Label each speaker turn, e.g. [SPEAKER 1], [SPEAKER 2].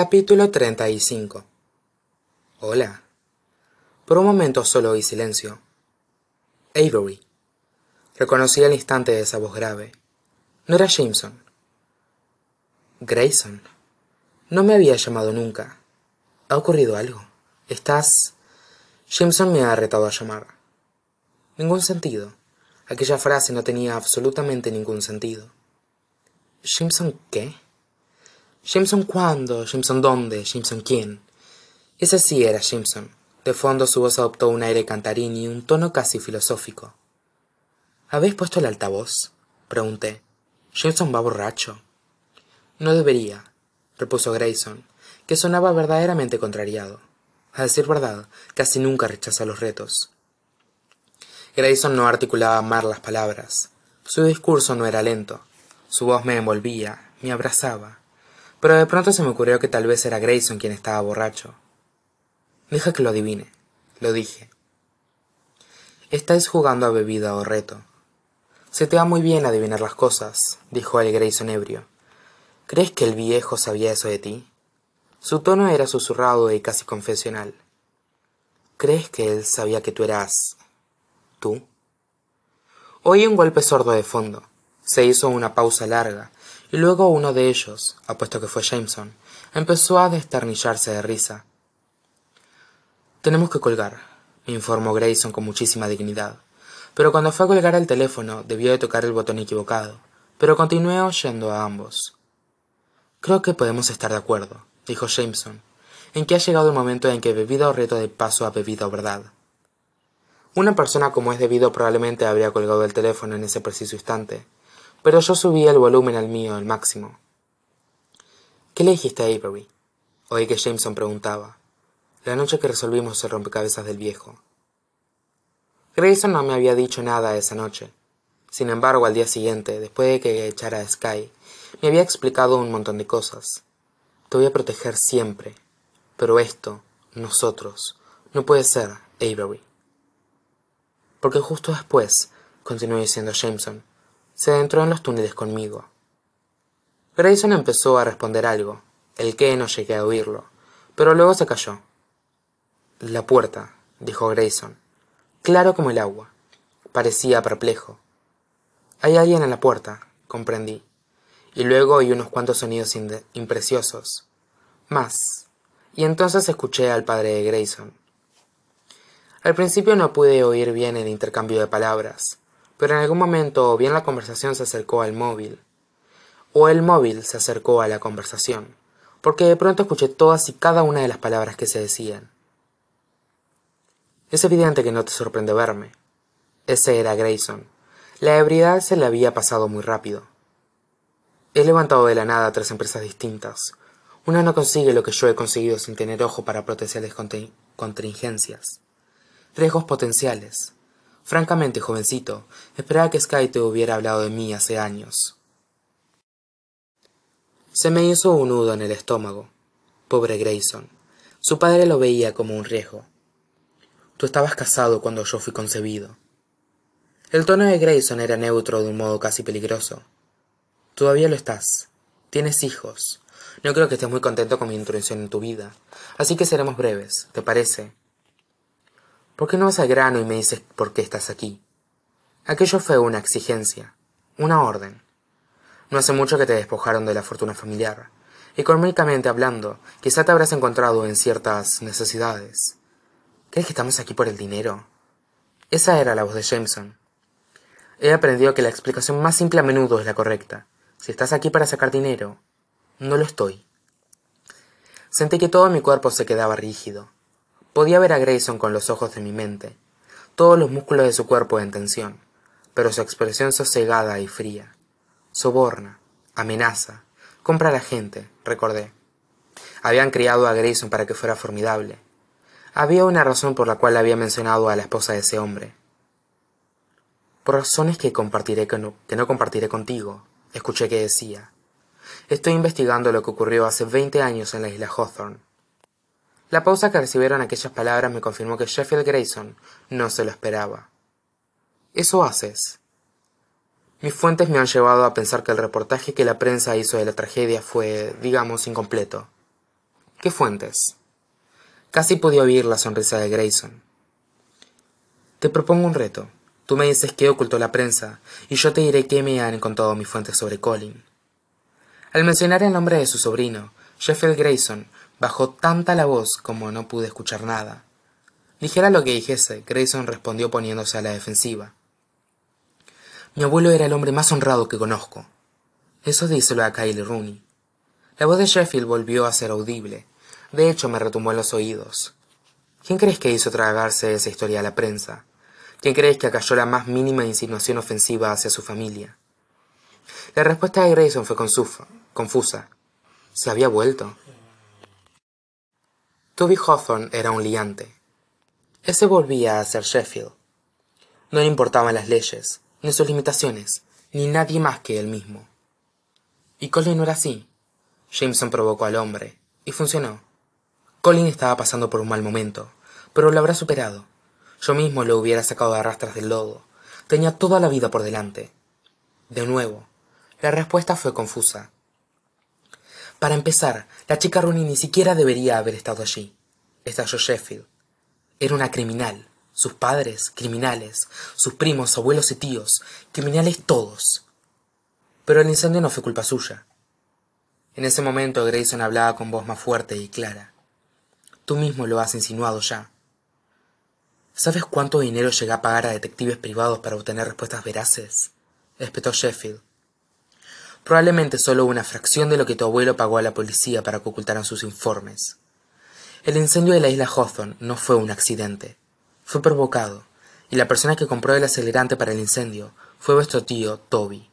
[SPEAKER 1] Capítulo 35 Hola. Por un momento solo oí silencio. Avery. Reconocí al instante esa voz grave. No era Jameson. Grayson. No me había llamado nunca. ¿Ha ocurrido algo? ¿Estás...? Jameson me ha retado a llamar. Ningún sentido. Aquella frase no tenía absolutamente ningún sentido. ¿Jameson qué? ¿Jameson cuándo? ¿Jameson dónde? ¿Jameson quién? Ese sí era Jameson. De fondo su voz adoptó un aire cantarín y un tono casi filosófico. ¿Habéis puesto el altavoz? pregunté. Jameson va borracho. No debería, repuso Grayson, que sonaba verdaderamente contrariado. A decir verdad, casi nunca rechaza los retos. Grayson no articulaba mal las palabras. Su discurso no era lento. Su voz me envolvía, me abrazaba. Pero de pronto se me ocurrió que tal vez era Grayson quien estaba borracho. Deja que lo adivine, lo dije. Estáis jugando a bebida o reto. Se te va muy bien adivinar las cosas, dijo el Grayson ebrio. ¿Crees que el viejo sabía eso de ti? Su tono era susurrado y casi confesional. ¿Crees que él sabía que tú eras... tú? Oí un golpe sordo de fondo. Se hizo una pausa larga, y luego uno de ellos, apuesto que fue Jameson, empezó a desternillarse de risa. Tenemos que colgar, informó Grayson con muchísima dignidad. Pero cuando fue a colgar el teléfono debió de tocar el botón equivocado, pero continué oyendo a ambos. Creo que podemos estar de acuerdo, dijo Jameson, en que ha llegado el momento en que bebida o reto de paso a bebida o verdad. Una persona como es debido probablemente habría colgado el teléfono en ese preciso instante, pero yo subí el volumen al mío al máximo. ¿Qué le dijiste a Avery? Oí que Jameson preguntaba. La noche que resolvimos el rompecabezas del viejo. Grayson no me había dicho nada esa noche. Sin embargo, al día siguiente, después de que echara a Sky, me había explicado un montón de cosas. Te voy a proteger siempre. Pero esto, nosotros, no puede ser, Avery. Porque justo después, continuó diciendo Jameson, se adentró en los túneles conmigo. Grayson empezó a responder algo, el que no llegué a oírlo, pero luego se calló. La puerta, dijo Grayson, claro como el agua. Parecía perplejo. Hay alguien en la puerta, comprendí, y luego oí unos cuantos sonidos impreciosos. Más. Y entonces escuché al padre de Grayson. Al principio no pude oír bien el intercambio de palabras, pero en algún momento o bien la conversación se acercó al móvil, o el móvil se acercó a la conversación, porque de pronto escuché todas y cada una de las palabras que se decían. Es evidente que no te sorprende verme. Ese era Grayson. La ebriedad se le había pasado muy rápido. He levantado de la nada tres empresas distintas. Una no consigue lo que yo he conseguido sin tener ojo para potenciales contingencias. Riesgos potenciales, Francamente, jovencito, esperaba que Sky te hubiera hablado de mí hace años. Se me hizo un nudo en el estómago. Pobre Grayson. Su padre lo veía como un riesgo. Tú estabas casado cuando yo fui concebido. El tono de Grayson era neutro de un modo casi peligroso. Todavía lo estás. Tienes hijos. No creo que estés muy contento con mi introducción en tu vida. Así que seremos breves, ¿te parece? ¿Por qué no vas al grano y me dices por qué estás aquí? Aquello fue una exigencia, una orden. No hace mucho que te despojaron de la fortuna familiar, económicamente hablando, quizá te habrás encontrado en ciertas necesidades. ¿Crees que estamos aquí por el dinero? Esa era la voz de Jameson. He aprendido que la explicación más simple a menudo es la correcta. Si estás aquí para sacar dinero, no lo estoy. Sentí que todo mi cuerpo se quedaba rígido. Podía ver a Grayson con los ojos de mi mente, todos los músculos de su cuerpo en tensión, pero su expresión sosegada y fría. Soborna, amenaza, compra a la gente, recordé. Habían criado a Grayson para que fuera formidable. Había una razón por la cual había mencionado a la esposa de ese hombre. Por razones que compartiré que no, que no compartiré contigo, escuché que decía. Estoy investigando lo que ocurrió hace veinte años en la isla Hawthorne. La pausa que recibieron aquellas palabras me confirmó que Sheffield Grayson no se lo esperaba. Eso haces. Mis fuentes me han llevado a pensar que el reportaje que la prensa hizo de la tragedia fue, digamos, incompleto. ¿Qué fuentes? Casi podía oír la sonrisa de Grayson. Te propongo un reto. Tú me dices qué ocultó la prensa y yo te diré qué me han contado mis fuentes sobre Colin. Al mencionar el nombre de su sobrino, Sheffield Grayson bajó tanta la voz como no pude escuchar nada. Dijera lo que dijese, Grayson respondió poniéndose a la defensiva. Mi abuelo era el hombre más honrado que conozco. Eso díselo a Kyle Rooney. La voz de Sheffield volvió a ser audible. De hecho, me retumbó en los oídos. ¿Quién crees que hizo tragarse esa historia a la prensa? ¿Quién crees que acalló la más mínima insinuación ofensiva hacia su familia? La respuesta de Grayson fue confusa. ¿Se había vuelto? Toby Hawthorne era un liante. Ese volvía a ser Sheffield. No le importaban las leyes, ni sus limitaciones, ni nadie más que él mismo. Y Colin no era así. Jameson provocó al hombre, y funcionó. Colin estaba pasando por un mal momento, pero lo habrá superado. Yo mismo lo hubiera sacado de arrastras del lodo. Tenía toda la vida por delante. De nuevo, la respuesta fue confusa. Para empezar, la chica Rooney ni siquiera debería haber estado allí. Estalló Sheffield. Era una criminal. Sus padres, criminales. Sus primos, abuelos y tíos, criminales todos. Pero el incendio no fue culpa suya. En ese momento Grayson hablaba con voz más fuerte y clara. Tú mismo lo has insinuado ya. ¿Sabes cuánto dinero llega a pagar a detectives privados para obtener respuestas veraces? espetó Sheffield. Probablemente solo una fracción de lo que tu abuelo pagó a la policía para que ocultaran sus informes. El incendio de la isla Hawthorne no fue un accidente. Fue provocado, y la persona que compró el acelerante para el incendio fue vuestro tío Toby.